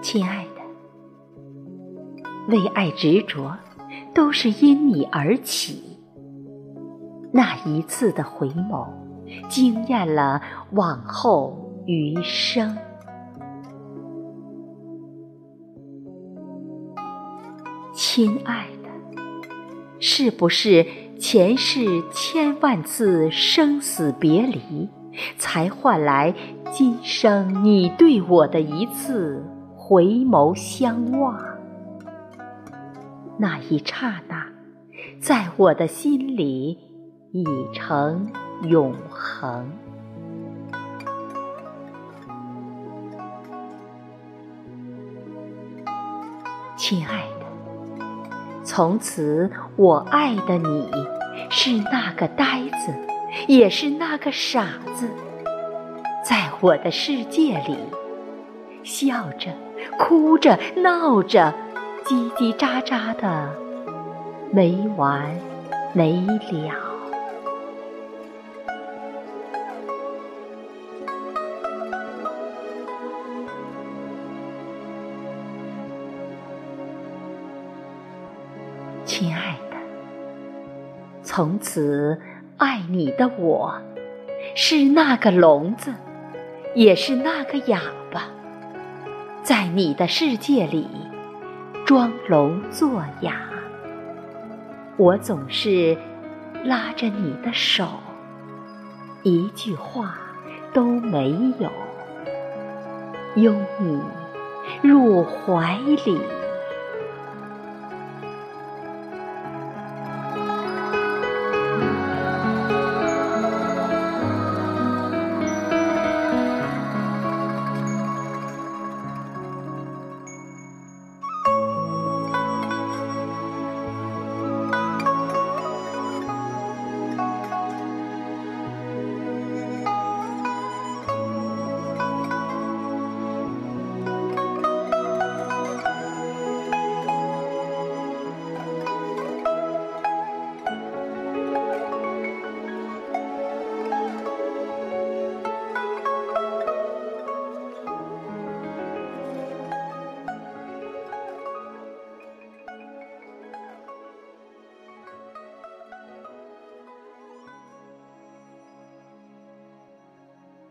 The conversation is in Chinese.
亲爱的，为爱执着，都是因你而起。那一次的回眸，惊艳了往后余生。亲爱的，是不是前世千万次生死别离，才换来今生你对我的一次？回眸相望，那一刹那，在我的心里已成永恒。亲爱的，从此我爱的你，是那个呆子，也是那个傻子，在我的世界里，笑着。哭着闹着，叽叽喳喳的，没完没了。亲爱的，从此爱你的我，是那个聋子，也是那个哑巴。在你的世界里，装聋作哑，我总是拉着你的手，一句话都没有，拥你入怀里。